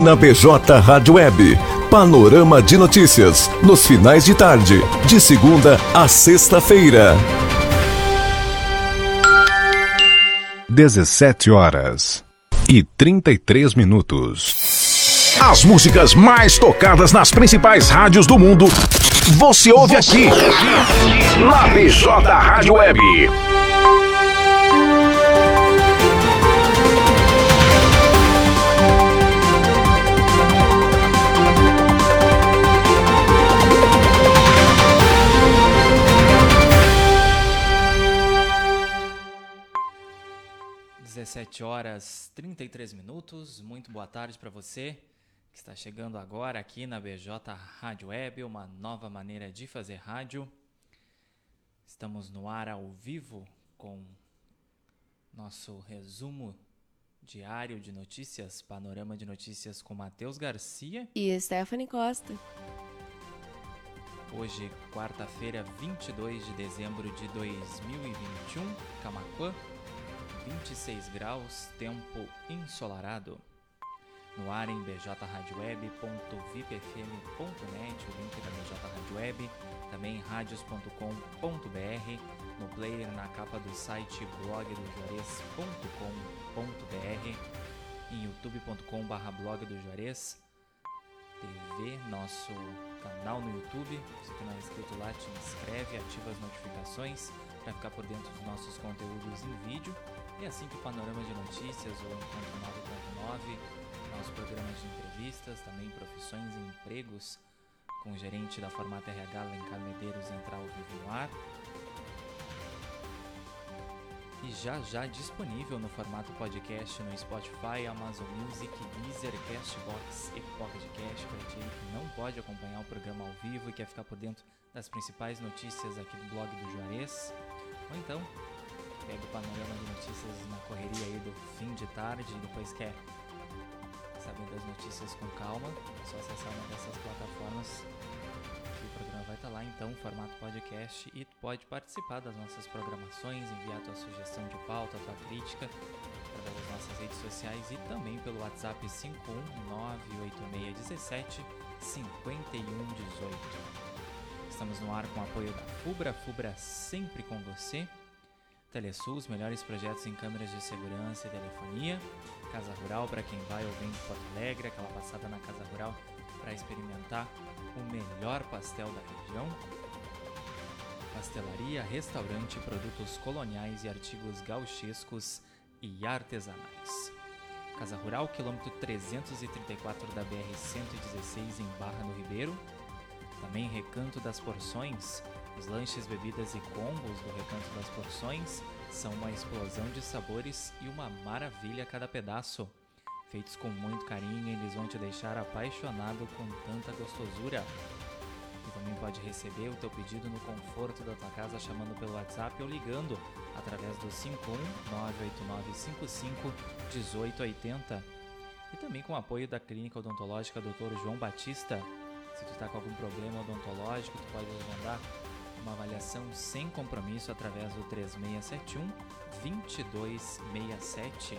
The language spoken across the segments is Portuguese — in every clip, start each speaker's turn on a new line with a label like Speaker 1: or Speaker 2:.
Speaker 1: Na BJ Rádio Web, Panorama de Notícias, nos finais de tarde, de segunda a sexta-feira.
Speaker 2: 17 horas e 33 minutos.
Speaker 3: As músicas mais tocadas nas principais rádios do mundo, você ouve aqui, na BJ Rádio Web.
Speaker 4: 17 horas 33 minutos. Muito boa tarde para você que está chegando agora aqui na BJ Rádio Web, uma nova maneira de fazer rádio. Estamos no ar ao vivo com nosso resumo diário de notícias, panorama de notícias com Matheus Garcia
Speaker 5: e Stephanie Costa.
Speaker 4: Hoje, quarta-feira, 22 de dezembro de 2021, Camacuã. 26 graus, tempo ensolarado. No ar em bjradioweb.vipfm.net, o link da BJ Web, também radios.com.br, no player na capa do site blogdojuarez.com.br, em youtube.com.br blog do Juarez, TV, nosso canal no YouTube, se você não é inscrito lá, te inscreve, ativa as notificações para ficar por dentro dos nossos conteúdos em vídeo e assim que o Panorama de Notícias ou Encontro 9.9, nosso programa de entrevistas, também profissões e empregos, com o gerente da Formata RH, Lencar Medeiros, entrar ao vivo no ar. Já já disponível no formato podcast no Spotify, Amazon Music, Deezer, Castbox e Pocket Cast para que não pode acompanhar o programa ao vivo e quer ficar por dentro das principais notícias aqui do blog do Juarez. Ou então pega o panorama de notícias na correria aí do fim de tarde e depois quer saber das notícias com calma, é só acessar uma dessas plataformas programa vai estar lá então, formato podcast e tu pode participar das nossas programações, enviar tua sugestão de pauta, tua crítica através das nossas redes sociais e também pelo WhatsApp 5198617 5118. Estamos no ar com o apoio da Fubra, Fubra sempre com você. Telesul, os melhores projetos em câmeras de segurança e telefonia. Casa Rural para quem vai ou vem de Porto Alegre, aquela passada na Casa Rural para experimentar o melhor pastel da região. Pastelaria, restaurante, produtos coloniais e artigos gauchescos e artesanais. Casa Rural, quilômetro 334 da BR-116 em Barra do Ribeiro. Também Recanto das Porções, os lanches, bebidas e combos do Recanto das Porções são uma explosão de sabores e uma maravilha a cada pedaço. Feitos com muito carinho, eles vão te deixar apaixonado com tanta gostosura. E também pode receber o teu pedido no conforto da tua casa chamando pelo WhatsApp ou ligando através do 51989551880. E também com o apoio da Clínica Odontológica Dr. João Batista. Se tu está com algum problema odontológico, tu pode agendar uma avaliação sem compromisso através do 3671 2267.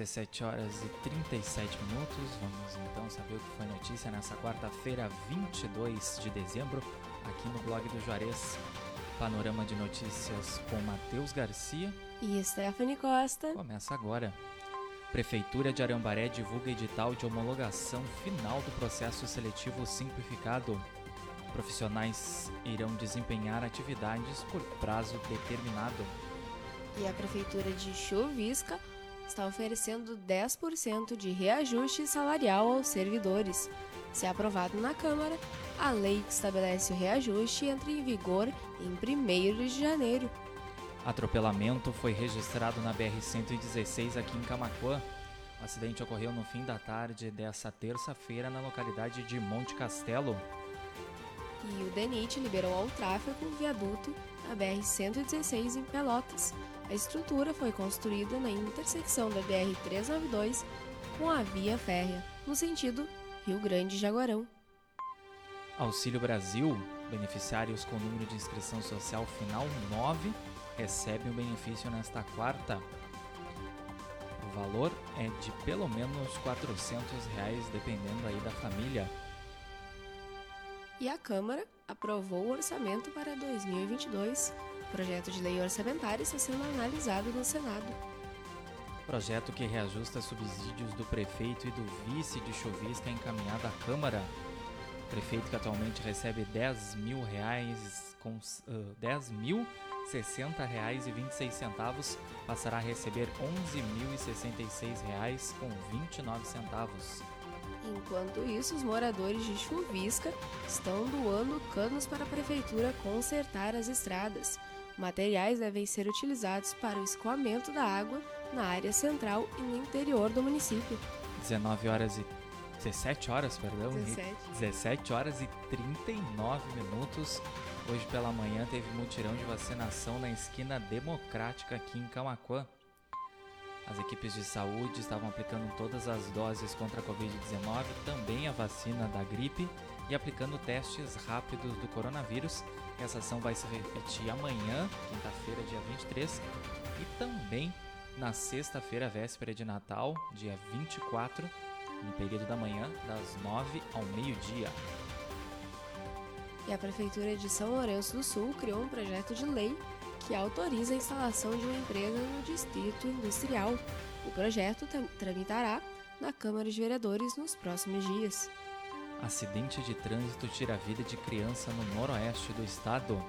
Speaker 4: 17 horas e 37 minutos. Vamos então saber o que foi notícia nessa quarta-feira, 22 de dezembro, aqui no blog do Juarez. Panorama de notícias com Matheus Garcia
Speaker 5: e Stephanie Costa.
Speaker 4: Começa agora. Prefeitura de Arambaré divulga edital de homologação final do processo seletivo simplificado. Profissionais irão desempenhar atividades por prazo determinado.
Speaker 5: E a Prefeitura de Chuvisca está oferecendo 10% de reajuste salarial aos servidores. Se aprovado na Câmara, a lei que estabelece o reajuste entra em vigor em 1 de janeiro.
Speaker 4: Atropelamento foi registrado na BR-116 aqui em Camacuã. O acidente ocorreu no fim da tarde dessa terça-feira na localidade de Monte Castelo.
Speaker 5: E o DENIT liberou ao tráfego o viaduto na BR-116 em Pelotas. A estrutura foi construída na intersecção da BR-392 com a via férrea, no sentido Rio Grande Jaguarão.
Speaker 4: Auxílio Brasil, beneficiários com número de inscrição social final 9 recebem o benefício nesta quarta. O valor é de pelo menos 400 reais, dependendo aí da família.
Speaker 5: E a Câmara aprovou o orçamento para 2022. O projeto de lei orçamentária está sendo analisado no Senado.
Speaker 4: Projeto que reajusta subsídios do prefeito e do vice de Chuvisca encaminhado à Câmara. O prefeito que atualmente recebe 10 mil reais com uh, 10 mil 60 reais e 26 centavos passará a receber 11.066 reais com 29 centavos.
Speaker 5: Enquanto isso, os moradores de Chuvisca estão doando canos para a prefeitura consertar as estradas. Materiais devem ser utilizados para o escoamento da água na área central e no interior do município.
Speaker 4: 19 horas e 17 horas, perdão,
Speaker 5: 17.
Speaker 4: 17 horas e 39 minutos. Hoje pela manhã teve mutirão de vacinação na esquina democrática aqui em Camacuã. As equipes de saúde estavam aplicando todas as doses contra a Covid-19, também a vacina da gripe e aplicando testes rápidos do coronavírus. Essa ação vai se repetir amanhã, quinta-feira, dia 23, e também na sexta-feira, véspera de Natal, dia 24, no período da manhã, das 9 ao meio-dia.
Speaker 5: E a Prefeitura de São Lourenço do Sul criou um projeto de lei que autoriza a instalação de uma empresa no Distrito Industrial. O projeto tramitará na Câmara de Vereadores nos próximos dias.
Speaker 4: Acidente de trânsito tira a vida de criança no noroeste do estado.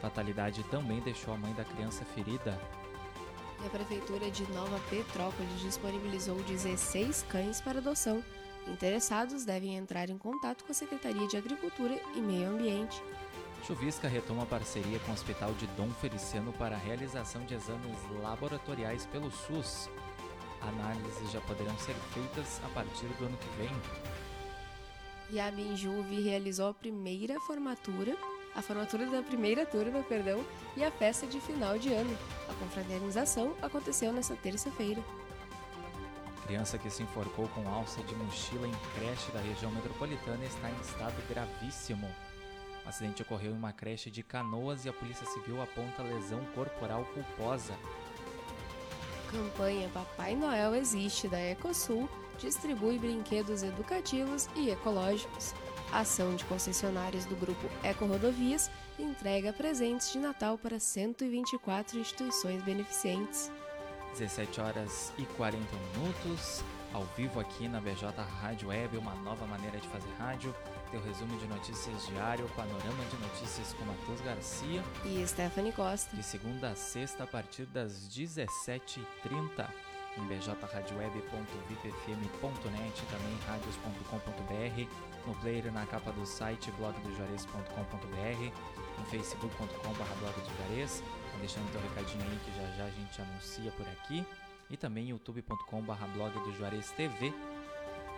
Speaker 4: Fatalidade também deixou a mãe da criança ferida.
Speaker 5: E a Prefeitura de Nova Petrópolis disponibilizou 16 cães para adoção. Interessados devem entrar em contato com a Secretaria de Agricultura e Meio Ambiente.
Speaker 4: Chuvisca retoma parceria com o Hospital de Dom Feliciano para a realização de exames laboratoriais pelo SUS. Análises já poderão ser feitas a partir do ano que vem.
Speaker 5: E a Minjuve realizou a primeira formatura, a formatura da primeira turma, perdão, e a festa de final de ano. A confraternização aconteceu nesta terça-feira.
Speaker 4: Criança que se enforcou com alça de mochila em creche da região metropolitana está em estado gravíssimo. O acidente ocorreu em uma creche de Canoas e a Polícia Civil aponta lesão corporal culposa.
Speaker 5: Campanha Papai Noel Existe da Ecosul distribui brinquedos educativos e ecológicos. A ação de concessionários do grupo Eco Rodovias entrega presentes de Natal para 124 instituições beneficentes.
Speaker 4: 17 horas e 40 minutos, ao vivo aqui na BJ Rádio Web, uma nova maneira de fazer rádio. Teu resumo de notícias diário, panorama de notícias com Matheus Garcia,
Speaker 5: E Stephanie Costa.
Speaker 4: de segunda a sexta a partir das 17h30 em bjradioweb.vipfm.net, também radios.com.br, no player na capa do site blogdojuarez.com.br, em facebook.com.br blog do Juarez, Tá deixando teu recadinho aí que já já a gente anuncia por aqui, e também youtube.com.br blog do Juarez TV,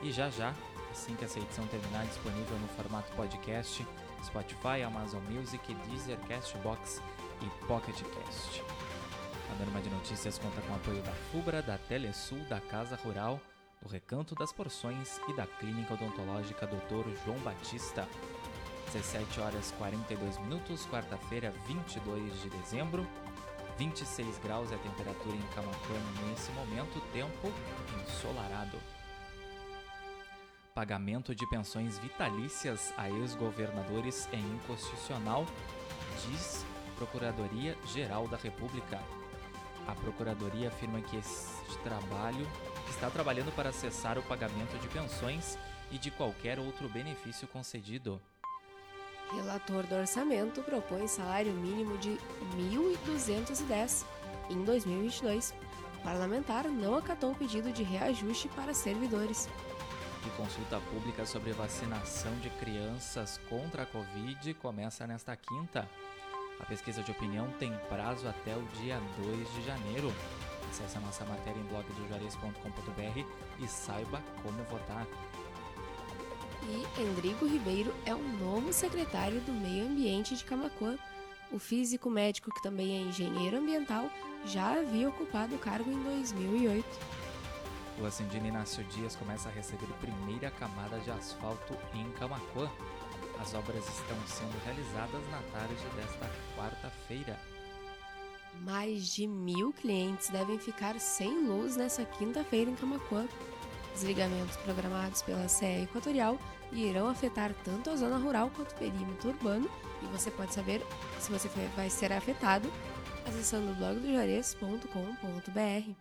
Speaker 4: e já já, assim que essa edição terminar, disponível no formato podcast, Spotify, Amazon Music, Deezer, Castbox e Pocket Cast. A Norma de Notícias conta com o apoio da FUBRA, da Telesul, da Casa Rural, do Recanto das Porções e da Clínica Odontológica Dr. João Batista. 17 horas 42 minutos, quarta-feira, 22 de dezembro. 26 graus é a temperatura em Camacuã nesse momento, tempo ensolarado. Pagamento de pensões vitalícias a ex-governadores é inconstitucional, diz Procuradoria Geral da República. A Procuradoria afirma que este trabalho está trabalhando para cessar o pagamento de pensões e de qualquer outro benefício concedido.
Speaker 5: Relator do orçamento propõe salário mínimo de 1.210 em 2022. O parlamentar não acatou o pedido de reajuste para servidores.
Speaker 4: E consulta pública sobre vacinação de crianças contra a Covid começa nesta quinta. A pesquisa de opinião tem prazo até o dia 2 de janeiro. Acesse a nossa matéria em blogdojuarez.com.br e saiba como votar.
Speaker 5: E Endrigo Ribeiro é o novo secretário do Meio Ambiente de Camacuã. O físico médico, que também é engenheiro ambiental, já havia ocupado o cargo em 2008.
Speaker 4: O Ascendino Inácio Dias começa a receber primeira camada de asfalto em Camacuã. As obras estão sendo realizadas na tarde desta quarta-feira.
Speaker 5: Mais de mil clientes devem ficar sem luz nessa quinta-feira em Camacuã. Desligamentos programados pela CE Equatorial irão afetar tanto a zona rural quanto o perímetro urbano e você pode saber se você vai ser afetado acessando blogdojuarez.com.br.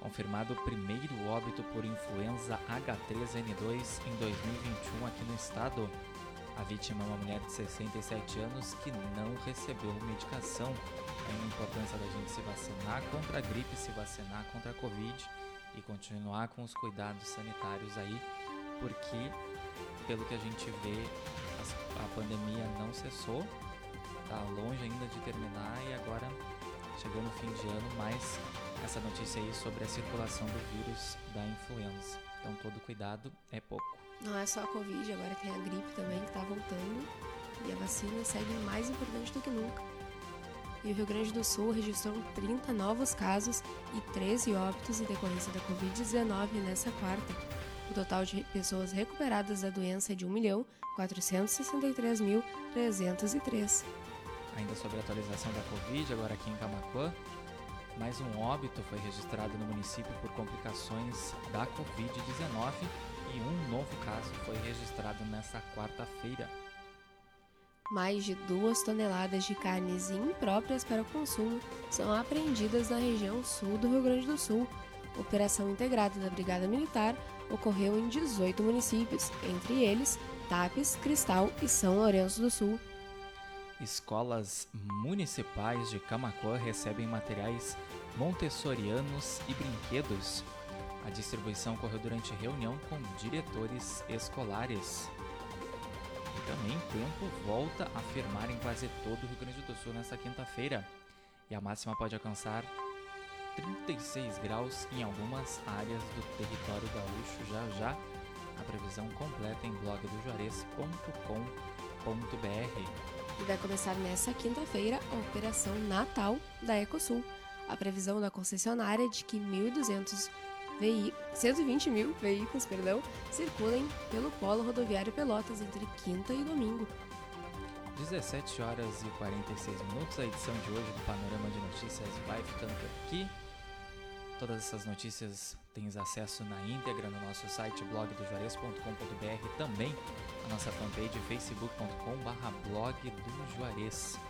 Speaker 4: Confirmado o primeiro óbito por influenza H3N2 em 2021 aqui no estado. A vítima é uma mulher de 67 anos que não recebeu medicação. É a importância da gente se vacinar contra a gripe, se vacinar contra a Covid e continuar com os cuidados sanitários aí, porque, pelo que a gente vê, a pandemia não cessou, está longe ainda de terminar e agora chegando o fim de ano, mais essa notícia aí sobre a circulação do vírus da influenza. Então todo cuidado é pouco.
Speaker 5: Não é só a Covid, agora tem a gripe também que está voltando e a vacina segue mais importante do que nunca. E o Rio Grande do Sul registrou 30 novos casos e 13 óbitos em decorrência da Covid-19 nessa quarta. O total de pessoas recuperadas da doença é de 1.463.303.
Speaker 4: Ainda sobre a atualização da Covid, agora aqui em Camacuã, mais um óbito foi registrado no município por complicações da Covid-19 e um novo caso foi registrado nesta quarta-feira.
Speaker 5: Mais de duas toneladas de carnes impróprias para o consumo são apreendidas na região sul do Rio Grande do Sul. Operação integrada da Brigada Militar ocorreu em 18 municípios, entre eles Tapes, Cristal e São Lourenço do Sul.
Speaker 4: Escolas municipais de Camacuã recebem materiais montessorianos e brinquedos. A distribuição ocorreu durante reunião com diretores escolares. E também tempo volta a firmar em quase todo o Rio Grande do Sul nesta quinta-feira. E a máxima pode alcançar 36 graus em algumas áreas do território gaúcho já já. A previsão completa em blogdojuarez.com.br.
Speaker 5: E vai começar nessa quinta-feira a Operação Natal da Ecosul. A previsão da concessionária é de que 1.200 veículos, 120 mil veículos perdão, circulem pelo polo rodoviário Pelotas entre quinta e domingo.
Speaker 4: 17 horas e 46 minutos. A edição de hoje do Panorama de Notícias vai ficando por aqui. Todas essas notícias tens acesso na íntegra no nosso site blogdojuarez.com.br, também a nossa fanpage facebook.com.br blog do Juarez.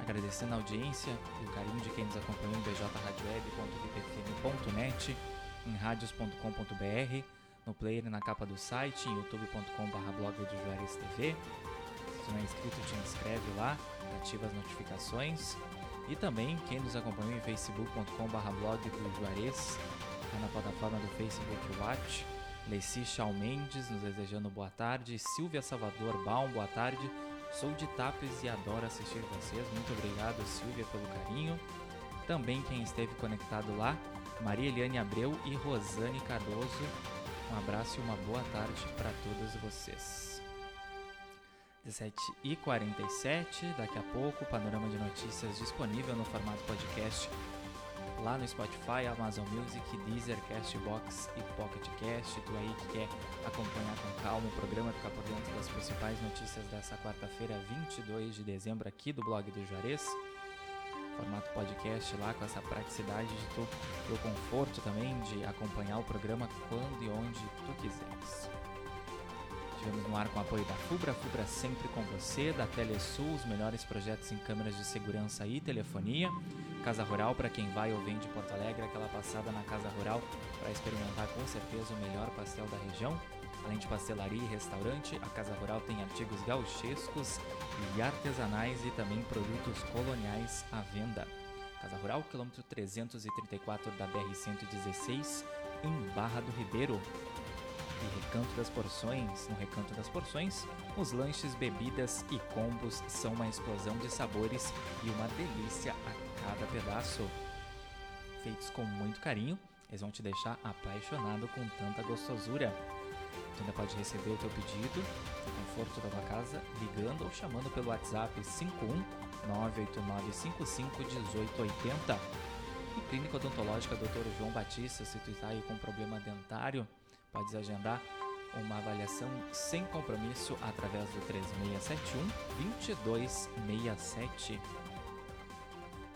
Speaker 4: Agradecendo a audiência e o carinho de quem nos acompanhou em bjradioweb.vipfm.net, em radios.com.br, no player na capa do site, em youtube.com.br blog do Juarez TV. Se não é inscrito, te inscreve lá, ativa as notificações. E também quem nos acompanhou em facebook.com.br blog do Juarez, na plataforma do Facebook Watch. Leci Chal Mendes nos desejando boa tarde. Silvia Salvador Baum, boa tarde. Sou de Tapes e adoro assistir vocês. Muito obrigado, Silvia, pelo carinho. Também quem esteve conectado lá, Maria Eliane Abreu e Rosane Cardoso. Um abraço e uma boa tarde para todos vocês. 17h47, daqui a pouco, panorama de notícias disponível no formato podcast lá no Spotify, Amazon Music, Deezer, Castbox e Pocket Cast. Tu aí que quer acompanhar com calma o programa, ficar por dentro das principais notícias dessa quarta-feira, 22 de dezembro, aqui do blog do Juarez. Formato podcast lá com essa praticidade de tu ter o conforto também de acompanhar o programa quando e onde tu quiseres. Estivemos no ar com o apoio da FUBRA, FUBRA sempre com você, da Telesul, os melhores projetos em câmeras de segurança e telefonia. Casa Rural, para quem vai ou vem de Porto Alegre, aquela passada na Casa Rural para experimentar com certeza o melhor pastel da região. Além de pastelaria e restaurante, a Casa Rural tem artigos gauchescos e artesanais e também produtos coloniais à venda. Casa Rural, quilômetro 334 da BR-116, em Barra do Ribeiro. e Recanto das Porções. No Recanto das Porções, os lanches, bebidas e combos são uma explosão de sabores e uma delícia a cada pedaço. Feitos com muito carinho, eles vão te deixar apaixonado com tanta gostosura. Tu ainda pode receber o teu pedido no conforto da tua casa ligando ou chamando pelo WhatsApp 51 98955 1880. E Clínica Odontológica Dr. João Batista, se tu está aí com problema dentário, podes agendar uma avaliação sem compromisso através do 3671 2267.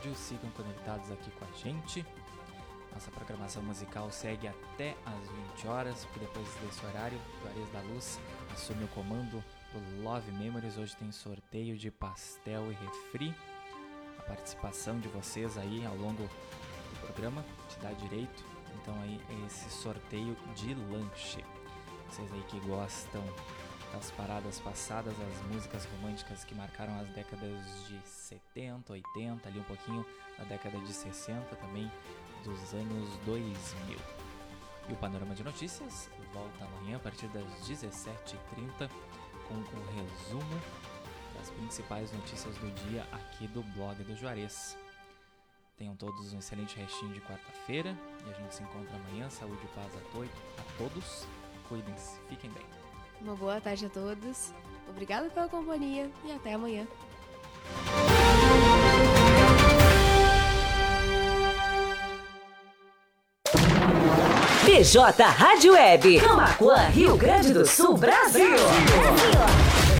Speaker 4: Rádio. Sigam conectados aqui com a gente. Nossa programação musical segue até às 20 horas, porque depois desse horário, Juarez da Luz assume o comando do Love Memories. Hoje tem sorteio de pastel e refri. A participação de vocês aí ao longo do programa te dá direito. Então aí é esse sorteio de lanche. Vocês aí que gostam das paradas passadas, as músicas românticas que marcaram as décadas de 70, 80, ali um pouquinho da década de 60 também, dos anos 2000. E o Panorama de Notícias volta amanhã a partir das 17h30 com o resumo das principais notícias do dia aqui do blog do Juarez. Tenham todos um excelente restinho de quarta-feira e a gente se encontra amanhã. Saúde e paz a, to a todos. Cuidem-se, fiquem bem.
Speaker 5: Uma boa tarde a todos. Obrigada pela companhia e até amanhã.
Speaker 6: PJ Rádio Web. Camacuã, Rio Grande do Sul, Brasil. Brasil.